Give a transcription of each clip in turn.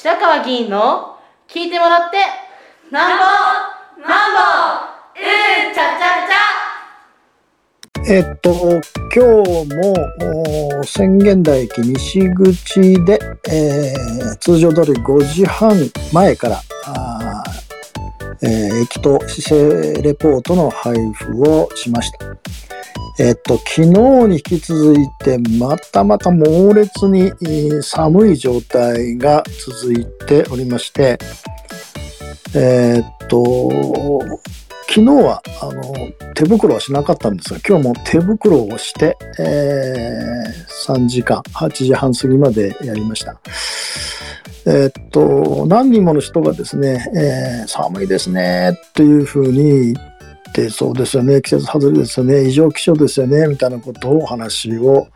白川議員の聞いてもらってなんぼなんぼうんちゃちゃちゃ。えっと今日も宣言台駅西口で、えー、通常通り5時半前からあ、えー、駅と市政レポートの配布をしました。えっと、昨日に引き続いて、またまた猛烈に寒い状態が続いておりまして、えっと、昨日はあの手袋はしなかったんですが、今日も手袋をして、えー、3時間、8時半過ぎまでやりました。えっと、何人もの人がですね、えー、寒いですね、というふうに言ってそうですよね季節外れですよね異常気象ですよねみたいなことをお話を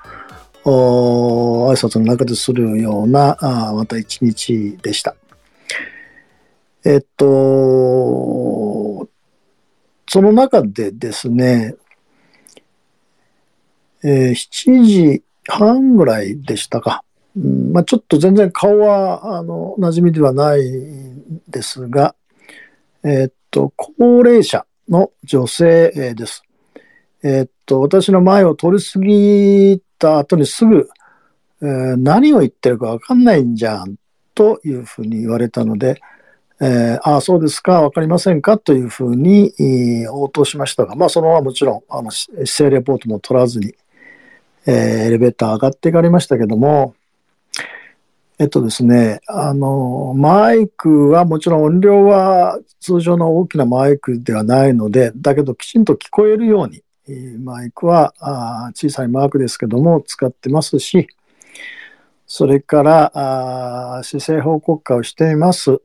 挨拶の中でするようなあまた一日でした。えっとその中でですね、えー、7時半ぐらいでしたか。うんまあ、ちょっと全然顔はあの馴染みではないんですが、えっと高齢者の女性です。えー、っと、私の前を通り過ぎた後にすぐ、えー、何を言ってるかわかんないんじゃんというふうに言われたので、えー、ああ、そうですか、わかりませんかというふうに、応答しましたが、まあ、そのままもちろん、あの、姿勢レポートも取らずに、えー、エレベーター上がっていかれましたけども、えっとですね、あの、マイクはもちろん音量は通常の大きなマイクではないので、だけどきちんと聞こえるように、マイクは小さいマークですけども使ってますし、それからあ姿勢報告会をしています、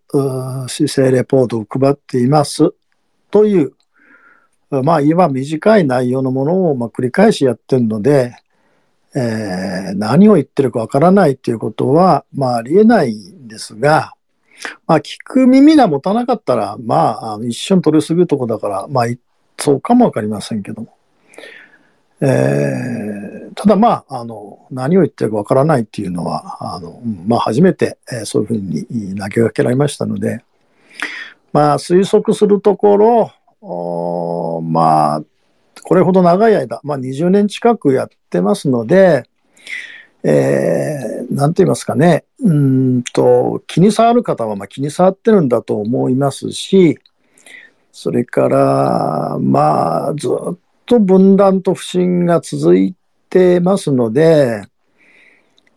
姿勢レポートを配っています。という、まあ、今短い内容のものをま繰り返しやってるので、えー、何を言ってるかわからないということは、まあ、ありえないんですが、まあ、聞く耳が持たなかったら、まあ、一瞬取り過ぎるとこだから、まあ、そうかもわかりませんけども。えー、ただまあ、あの、何を言ってるかわからないっていうのは、あの、まあ、初めて、えー、そういうふうに投げかけられましたので、まあ、推測するところ、まあ、これほど長い間、まあ、20年近くやってますので、えー、なんて言いますかね、うんと、気に障る方はまあ気に障ってるんだと思いますし、それから、まあ、ずっと分断と不信が続いてますので、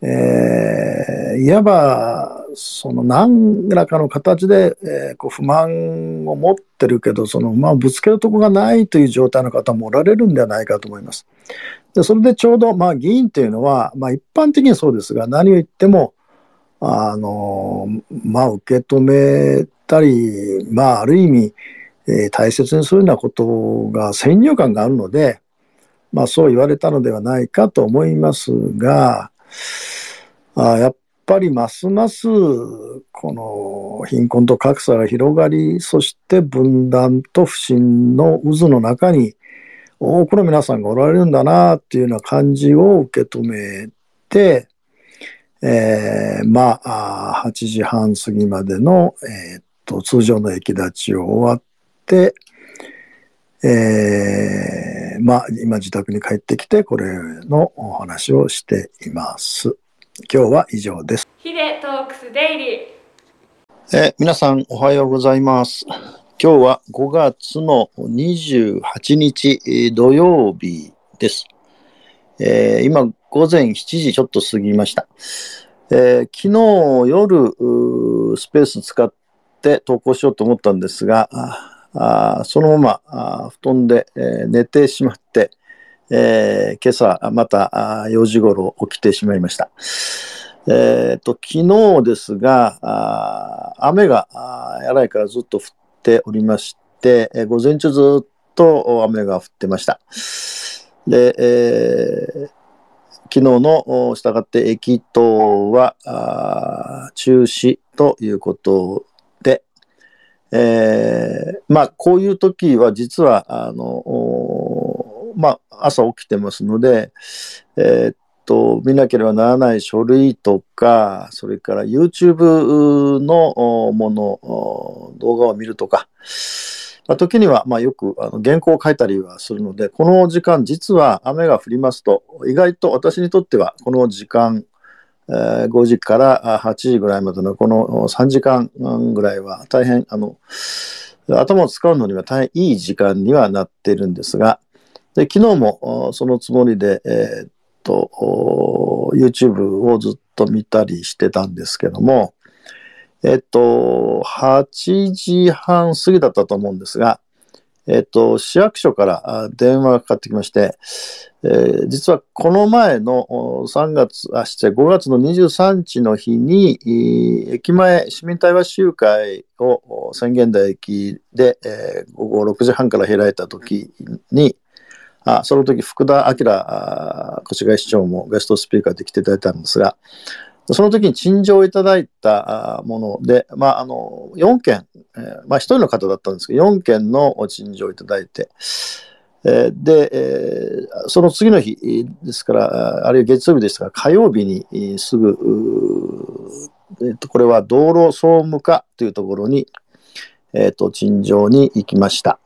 えー、いわば、その何らかの形で、えー、こう不満を持ってるけど、その不満をぶつけるとこがないという状態の方もおられるんではないかと思います。でそれでちょうど、まあ、議員というのは、まあ、一般的にそうですが、何を言っても、あの、まあ、受け止めたり、まあ、ある意味、えー、大切にするようなことが先入観があるので、まあ、そう言われたのではないかと思いますが、あやっぱりますますこの貧困と格差が広がりそして分断と不信の渦の中に多くの皆さんがおられるんだなっていうような感じを受け止めて、えー、まあ8時半過ぎまでの、えー、っと通常の駅立ちを終わって、えー、まあ今自宅に帰ってきてこれのお話をしています。今日は以上です。ヒデトークスデイリー。え皆さんおはようございます。今日は5月の28日土曜日です。えー、今午前7時ちょっと過ぎました。えー、昨日夜スペース使って投稿しようと思ったんですが、あそのまま布団で、えー、寝てしまって、えー、今朝また4時頃起きてしまいました。えっ、ー、と、昨日ですが、雨がやらいからずっと降っておりまして、えー、午前中ずっと雨が降ってました。で、えー、昨日の従って駅頭は中止ということで、えー、まあこういう時は実はあのまあ、朝起きてますので、えー、っと、見なければならない書類とか、それから YouTube のもの、動画を見るとか、まあ、時には、まあ、よくあの原稿を書いたりはするので、この時間、実は雨が降りますと、意外と私にとっては、この時間、5時から8時ぐらいまでのこの3時間ぐらいは大変、あの、頭を使うのには大変いい時間にはなっているんですが、で昨日もそのつもりで、えーっと、YouTube をずっと見たりしてたんですけども、えっと、8時半過ぎだったと思うんですが、えっと、市役所から電話がかかってきまして、えー実はこの前の3月、あ、失礼、5月の23日の日に、駅前市民対話集会を宣言台駅で、えー午後6時半から開いた時に、あその時福田明越谷市長もゲストスピーカーで来ていただいたんですが、その時に陳情をいただいたもので、まあ、あの4件、まあ、1人の方だったんですけど、4件の陳情をいただいて、で、その次の日ですから、あるいは月曜日でしたから、火曜日にすぐ、えーとこれは道路総務課というところに、えーと陳情に行きました。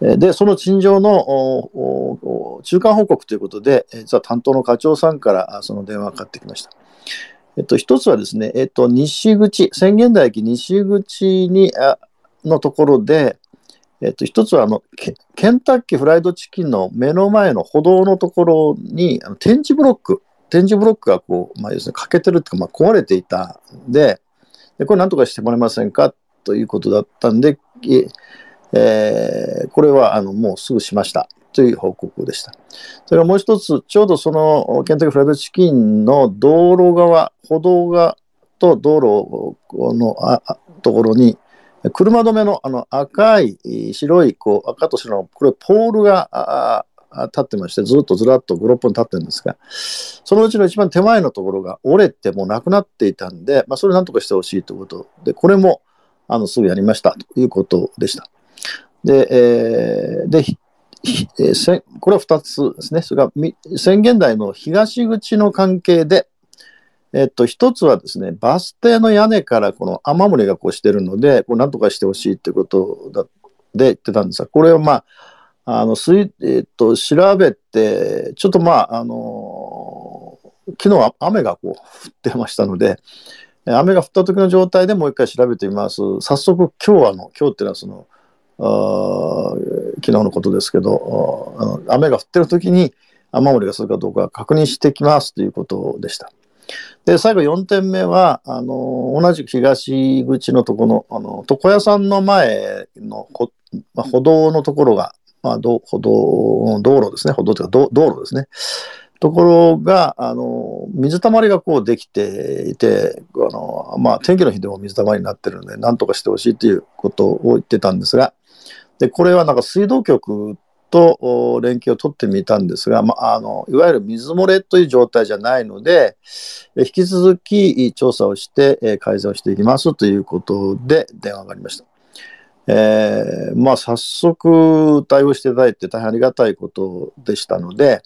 で、その陳情の中間報告ということで、実は担当の課長さんからその電話がかかってきました。えっと、一つはですね、えっと、西口、宣言台駅西口に、あのところで、えっと、一つはあのケ、ケンタッキーフライドチキンの目の前の歩道のところに、あの展示ブロック、展示ブロックがこう、まあ、要するに欠けてるっていうか、まあ、壊れていたんで、でこれなんとかしてもらえませんか？ということだったんで、ええーこれはあのもうすぐしましたという報告でした。それからもう一つ、ちょうどそのケンタッキーフライドチキンの道路側、歩道側と道路のあところに、車止めのあの赤い、白い、こう赤と白の、これポールがああ立ってまして、ずっとずらっと5、6本立ってるんですが、そのうちの一番手前のところが折れてもうなくなっていたんで、まあ、それをなんとかしてほしいということで、これもあのすぐやりましたということでした。で、えーで、ひひえーせこれは2つですね。それからみ宣言台の東口の関係で、えっと、一つはですね、バス停の屋根からこの雨漏りがこうしてるので、これなんとかしてほしいということだで言ってたんですが、これをまあ、あの、水、えっと、調べて、ちょっとまあ、あの昨日は雨がこう降ってましたので、え雨が降った時の状態でもう一回調べてみます。早速今日はあの、今日っていうのはその、あ昨日のことですけど、雨が降ってる時に雨漏りがするかどうか確認してきますということでした。で、最後4点目は、あの、同じく東口のとこの、あの、床屋さんの前のほ、まあ、歩道のところが、まあ、ど歩道、道路ですね、歩道というか道路ですね。ところが、あの、水たまりがこうできていて、あの、まあ、天気の日でも水たまりになってるので、なんとかしてほしいということを言ってたんですが、で、これはなんか水道局と連携を取ってみたんですが、まあ、あの、いわゆる水漏れという状態じゃないので、引き続き調査をして、改善をしていきますということで電話がありました。えーまあ、早速対応していただいて大変ありがたいことでしたので、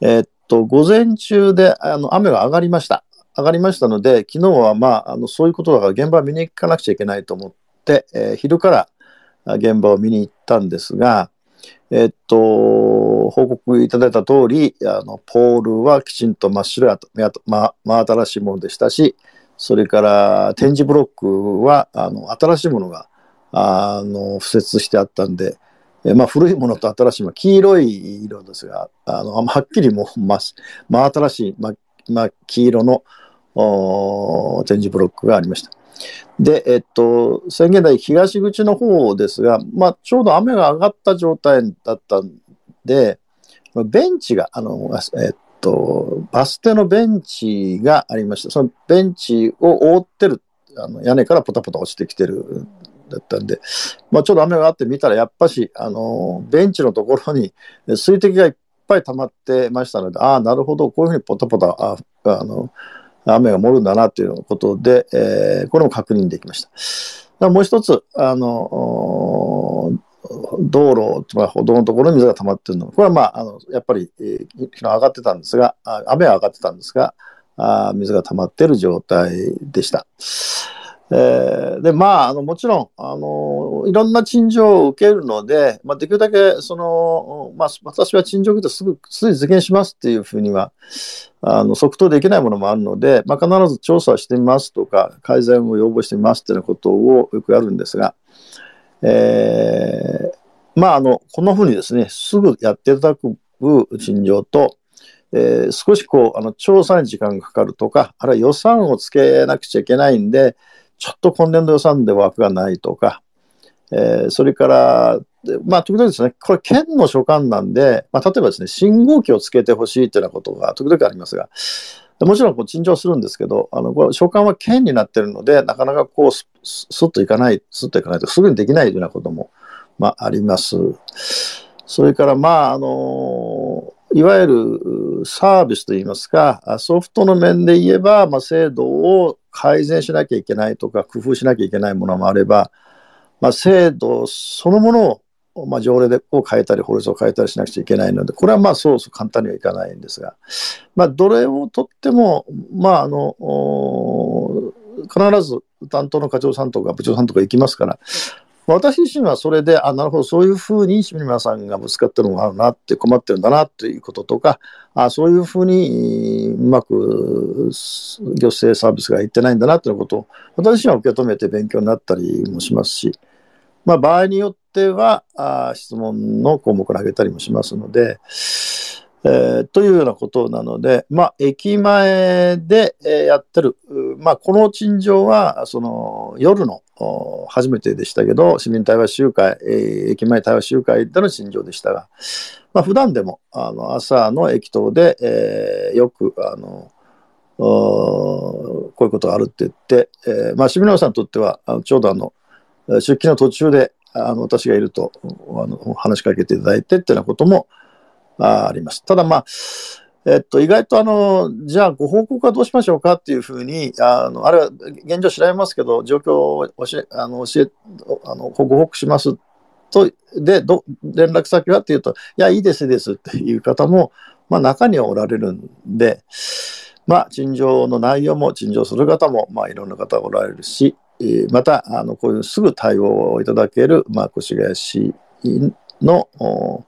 えっと、午前中であの雨が上がりました。上がりましたので、昨日はまあ、あのそういうことだから現場見に行かなくちゃいけないと思って、えー昼から現場を見に行ったんですが、えっと、報告いただいた通り、あの、ポールはきちんと真っ白やと、ま、真新しいものでしたし、それから展示ブロックは、あの、新しいものが、あの、敷設してあったんで、えまあ、古いものと新しいもの、黄色い色ですが、あの、はっきりもう、ま、真新しい、ま、ま、黄色の、お展示ブロックがありました。で、えっと、宣言台東口の方ですが、まあ、ちょうど雨が上がった状態だったんで、ベンチが、あの、えっと、バス停のベンチがありました。そのベンチを覆ってる、あの屋根からポタポタ落ちてきてる、だったんで、まあ、ちょうど雨があって見たら、やっぱし、あの、ベンチのところに水滴がいっぱい溜まってましたので、ああ、なるほど、こういうふうにポタポタ、ああの、雨が漏るんだなということで、えーこれも確認できました。だからもう一つ、あの、道路、つまり歩道のところに水が溜まってるの。これはまあ、あの、やっぱり、えー昨日上がってたんですが、あ雨は上がってたんですが、あ水が溜まってる状態でした。えーで、まあ、あの、もちろん、あの、いろんな陳情を受けるので、まあ、できるだけ、その、まあ、私は陳情を受けてすぐ、すぐ実現しますっていうふうには、あの、即答できないものもあるので、まあ、必ず調査してみますとか、改善を要望してみますっていうことをよくやるんですが、えーまあ、あの、こんなふうにですね、すぐやっていただく陳情と、えー少しこう、あの、調査に時間がかかるとか、あるいは予算をつけなくちゃいけないんで、ちょっと今年度予算で枠がないとか、えーそれから、まあ、時々ですね、これ、県の所管なんで、まあ、例えばですね、信号機をつけてほしいというようなことが時々ありますが、もちろんこう陳情するんですけど、あのこれ所管は県になってるので、なかなかこうす、すっといかない、すっといかないと、すぐにできないというようなことも、まあ、あります。それから、まあ、あの、いわゆるサービスといいますか、ソフトの面で言えば、まあ、制度を改善しなきゃいけないとか、工夫しなきゃいけないものもあれば、まあ、制度そのものを、まあ、条例でを変えたり、法律を変えたりしなくちゃいけないので、これはまあそうそう簡単にはいかないんですが、まあ、どれをとっても、まあ、あの、必ず担当の課長さんとか部長さんとか行きますから、私自身はそれで、あ、なるほど、そういうふうに市民の皆さんがぶつかってるのがあるなって、困ってるんだなっていうこととか、あそういうふうにうまく行政サービスがいってないんだなっていうことを、私自身は受け止めて勉強になったりもしますし、まあ、場合によってはあ質問の項目を挙げたりもしますので、えーというようなことなので、まあ、駅前で、えやってる、まあ、この陳情はその夜の初めてでしたけど、市民対話集会、えー駅前対話集会での陳情でしたが、まあ、普段でもあの朝の駅頭で、えーよくあのこういうことがあるって言って、えーまあ、市民さんにとってはあのちょうどあの出勤の途中であの私がいるとあの話しかけていただいてっていうようなこともああります。ただまあ、えっと、意外とあの、じゃあご報告はどうしましょうかっていうふうに、あの、あれは現状調べますけど、状況を教え、あの、教え、あの、ご報告しますと、で、ど、連絡先はっていうと、いや、いいです、いいですっていう方も、まあ中にはおられるんで、まあ、陳情の内容も陳情する方も、まあ、いろんな方がおられるし、えまた、あの、こういうすぐ対応をいただける、まあ、越谷市の、お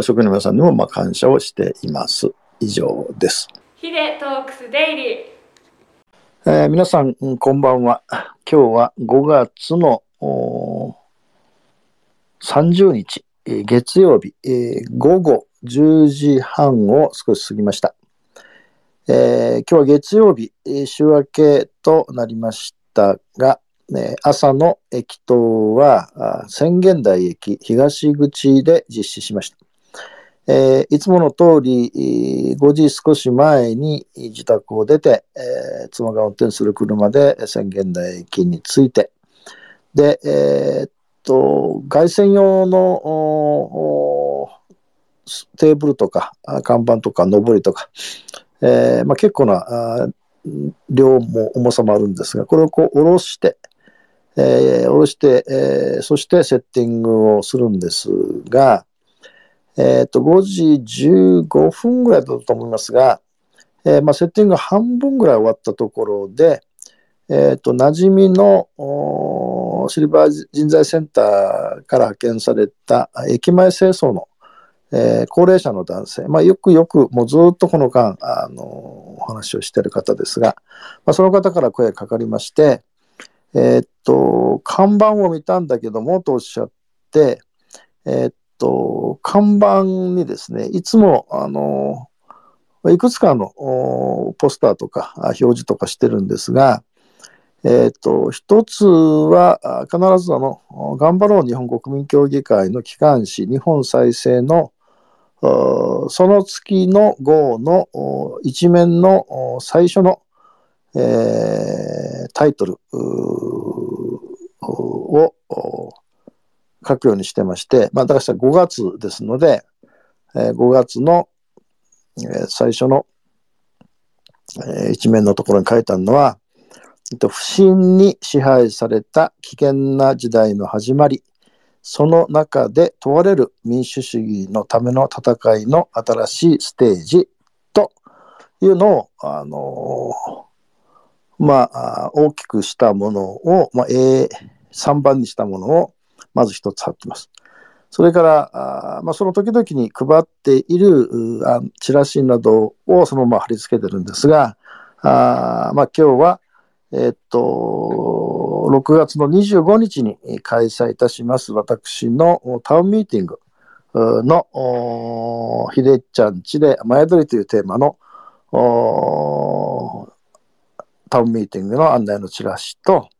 職員の皆さんにも、まあ、感謝をしています。以上です。ヒデトークスデイリーえー皆さん、うんこんばんは。今日は5月のお30日、えー月曜日、えー午後10時半を少し過ぎました。えー今日は月曜日、えー週明けとなりましたが、ね朝の駅頭はあ宣言台駅東口で実施しました。えーいつもの通り、えー5時少し前に自宅を出て、えー妻が運転する車で宣言台駅に着いて、で、えーっと、外線用のおテーブルとか、看板とか、上りとか、えーまあ、結構なあ量も重さもあるんですが、これをこう下ろして、えー下ろして、えーそしてセッティングをするんですが、えっ、と、5時15分ぐらいだったと思いますが、えーまあ、セッティング半分ぐらい終わったところで、えっ、と、馴染みのシルバー人材センターから派遣された駅前清掃の、えー高齢者の男性、まあ、よくよくもうずっとこの間、あのお話をしている方ですが、まあ、その方から声がかかりまして、えっと、看板を見たんだけどもとおっしゃって、えっと、看板にですね、いつも、あの、いくつかのポスターとか表示とかしてるんですが、えっと、一つは必ずあの、頑張ろう日本国民協議会の機関紙、日本再生のその月の号の一面の最初の、えータイトルを書くようにしてまして、まあ、だから5月ですので、えー5月の、えー最初の、えー一面のところに書いてあるのは、えっと不信に支配された危険な時代の始まり、その中で問われる民主主義のための戦いの新しいステージというのを、あのまあ、大きくしたものを、まあ、A3 番にしたものをまず一つ貼ってます。それから、あまあ、その時々に配っているあチラシなどをそのまま貼り付けてるんですが、あまあ、今日は、えっと、6月の25日に開催いたします私のタウンミーティングのひでちゃんちで前撮りというテーマのタウンミーティングの案内のチラシと、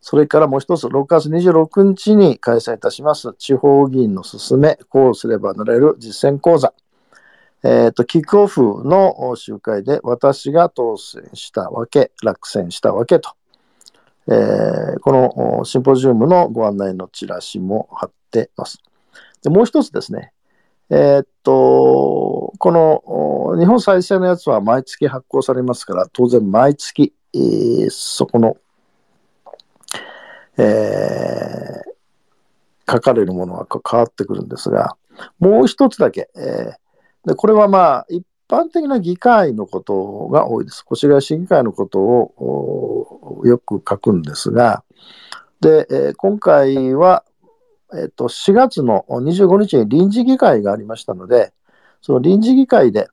それからもう一つ、6月26日に開催いたします、地方議員の勧め、こうすればなれる実践講座。えっ、と、キックオフの集会で私が当選したわけ、落選したわけと、えーこのシンポジウムのご案内のチラシも貼ってます。で、もう一つですね、えっと、この日本再生のやつは毎月発行されますから、当然毎月、えーそこの、えー書かれるものは変わってくるんですが、もう一つだけ、えーでこれはまあ、一般的な議会のことが多いです。越谷市議会のことをよく書くんですが、で、えー今回は、えっと、4月の25日に臨時議会がありましたので、その臨時議会で、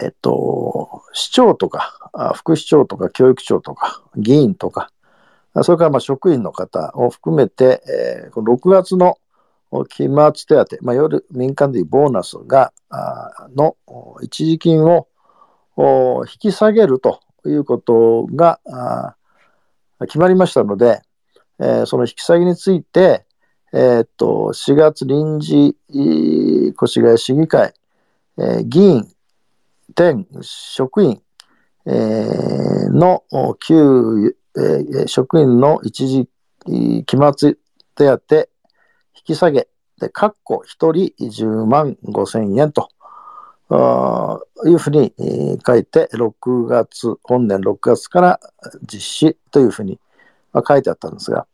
えっと、市長とか、副市長とか、教育長とか、議員とか、それからまあ職員の方を含めて、えーこの6月の期末手当、まあ、いわゆる民間でいうボーナスが、あの一時金を引き下げるということが決まりましたので、えーその引き下げについて、えーっと4月臨時越谷市議会、えー議員、店、職員、えーのお旧、えー職員の一時期末手当引き下げで、かっこ1人10万5千円とあいうふうに書いて、6月、本年6月から実施というふうに書いてあったんですが、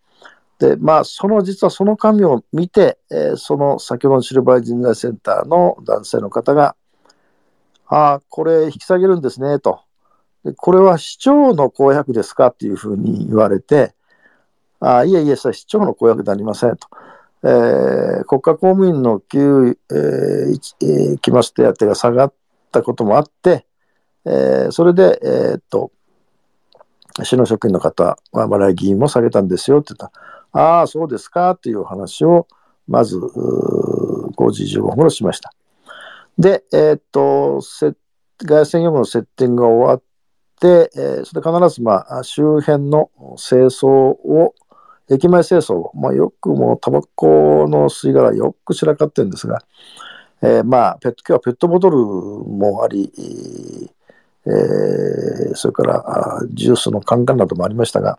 で、まあ、その、実はその紙を見て、えーその先ほどのシルバー人材センターの男性の方が、ああ、これ引き下げるんですね、と。でこれは市長の公約ですかっていうふうに言われて、あ、いえいえ、それは市長の公約でありませんと。えー国家公務員の給与、えー一えー期末手当が下がったこともあって、えーそれで、えーっと、市の職員の方は、笑い議員も下げたんですよって言った、ああ、そうですかっていう話を、まず、5時15分頃しました。で、えーっと、外線業務のセッティングが終わって、えーそれで必ず、まあ、周辺の清掃を、駅前清掃を、まあ、よくもうタバコの吸い殻よく散らかってるんですが、えーまあ、ペット、今日はペットボトルもあり、えーそれからあジュースのカンカンなどもありましたが、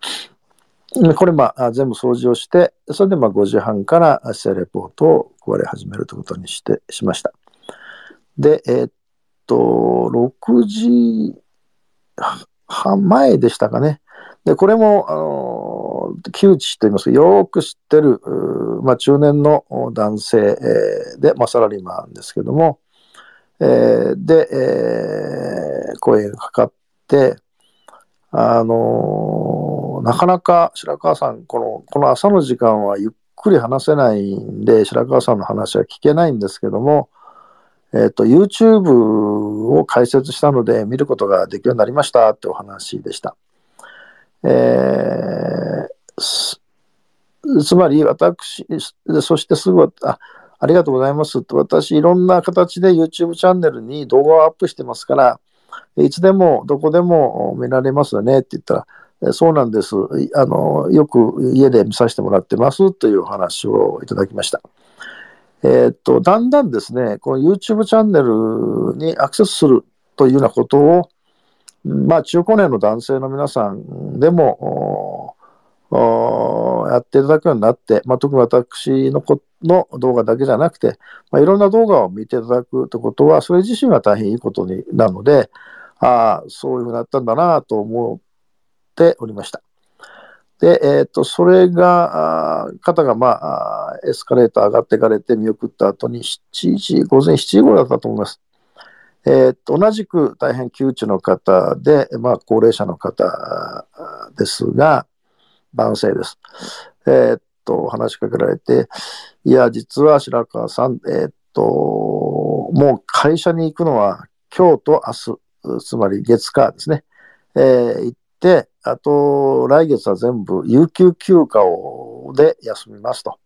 これ、まあ、全部掃除をして、それでまあ5時半から市政レポートを配り始めるということにして、しました。で、えーっと、6時前でしたかね。で、これも、あの、木内と言いますか、よく知ってる、まあ、中年の男性、で、まあ、サラリーマンですけども、えーで、えー声がかかって、あのーなかなか白川さん、この、この朝の時間はゆっくり話せないんで、白川さんの話は聞けないんですけども、えっ、と、YouTube を開設したので見ることができるようになりましたってお話でした。えーつまり私、そしてすぐ、あ、ありがとうございますと、私、いろんな形で YouTube チャンネルに動画をアップしてますから、いつでもどこでも見られますよねって言ったら、そうなんです。あの、よく家で見させてもらってますというお話をいただきました。えっと、だんだんですね、この YouTube チャンネルにアクセスするというようなことを、まあ、中高年の男性の皆さんでも、やっていただくようになって、まあ、特に私のこの動画だけじゃなくて、まあ、いろんな動画を見ていただくということは、それ自身は大変いいことになるので、ああ、そういうふうになったんだなと思っておりました。で、えー、とそれが、あ方が、まあ、エスカレーター上がっていかれて見送った後に7時、午前7時頃だったと思います。えー、と同じく大変窮地の方で、まあ、高齢者の方ですが、男性です。えっ、と、話しかけられて、いや、実は白川さん、えっ、と、もう会社に行くのは今日と明日、つまり月火ですね。えー、行って、あと、来月は全部有給休暇をで休みますと。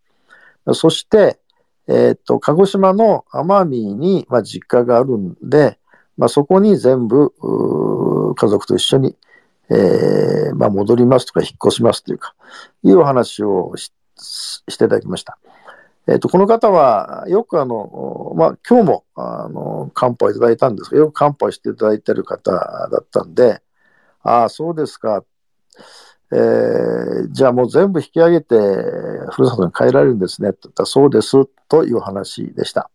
そして、えっ、と、鹿児島の奄美に、まあ、実家があるんで、まあ、そこに全部、家族と一緒に、えー、まあ、戻りますとか引っ越しますというか、いうお話をしていただきました。えっ、と、この方は、よくあの、まあ、今日も、あの、漢方いただいたんですが、よく漢方していただいている方だったんで、ああ、そうですか。えー、じゃあもう全部引き上げて、ふるさとに帰られるんですね。って言ったら、そうです、という話でした。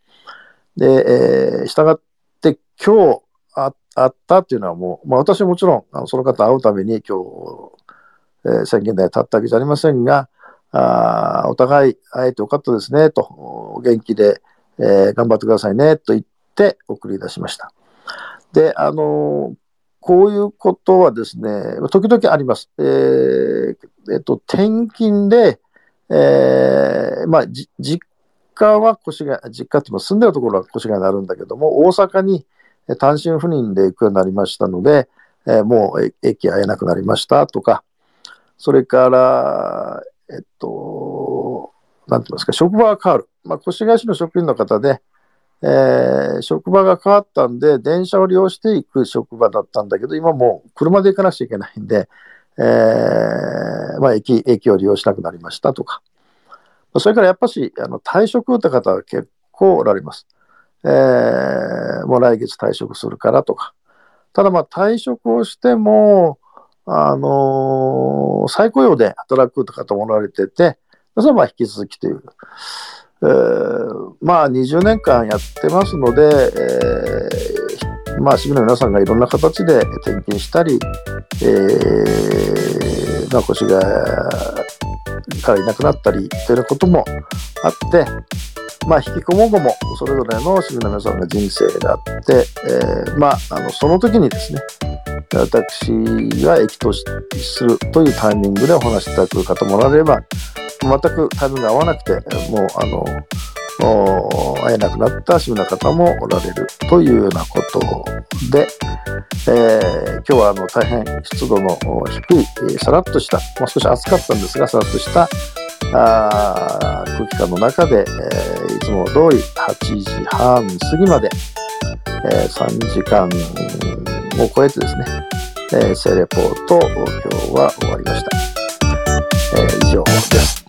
で、えー、従って今日ああったっていうのはもう、まあ私もちろん、あのその方会うために今日、えー、宣言台立ったわけじゃありませんが、あお互い会えてよかったですね、と、お元気で、えー、頑張ってくださいね、と言って送り出しました。で、あの、こういうことはですね、時々あります。えー、えっと、転勤で、えー、まあ、実家は越谷、実家って住んでるところは越谷になるんだけども、大阪に単身赴任で行くようになりましたので、えー、もう駅会えなくなりましたとか、それから、えっと、なんて言いますか、職場が変わる。まあ、越谷市の職員の方で、えー、職場が変わったんで、電車を利用していく職場だったんだけど、今もう車で行かなくちゃいけないんで、えー、まあ、駅、駅を利用しなくなりましたとか。それからやっぱし、あの退職って方は結構おられます。えー、もう来月退職するからとか。ただまあ退職をしても、あのー、再雇用で働くとかともられてて、それはまあ引き続きという。えー、まあ20年間やってますので、えー、まあ市民の皆さんがいろんな形で転勤したり、えー、まあ腰がからいなくなったりということもあって、まあ、引きこもごもそれぞれの市民の皆さんの人生であって、えー、まあ、あのその時にですね私が益とするというタイミングでお話しいただく方もおられれば全くタイミングが合わなくてもうあの会えなくなった市民の方もおられるというようなことで、えー、今日はあの大変湿度の低いさらっとした、まあ、少し暑かったんですがさらっとしたあ空気感の中で、えー、いつも通り8時半過ぎまで、えー、3時間を超えてですね、えー、セレポート今日は終わりました。以上です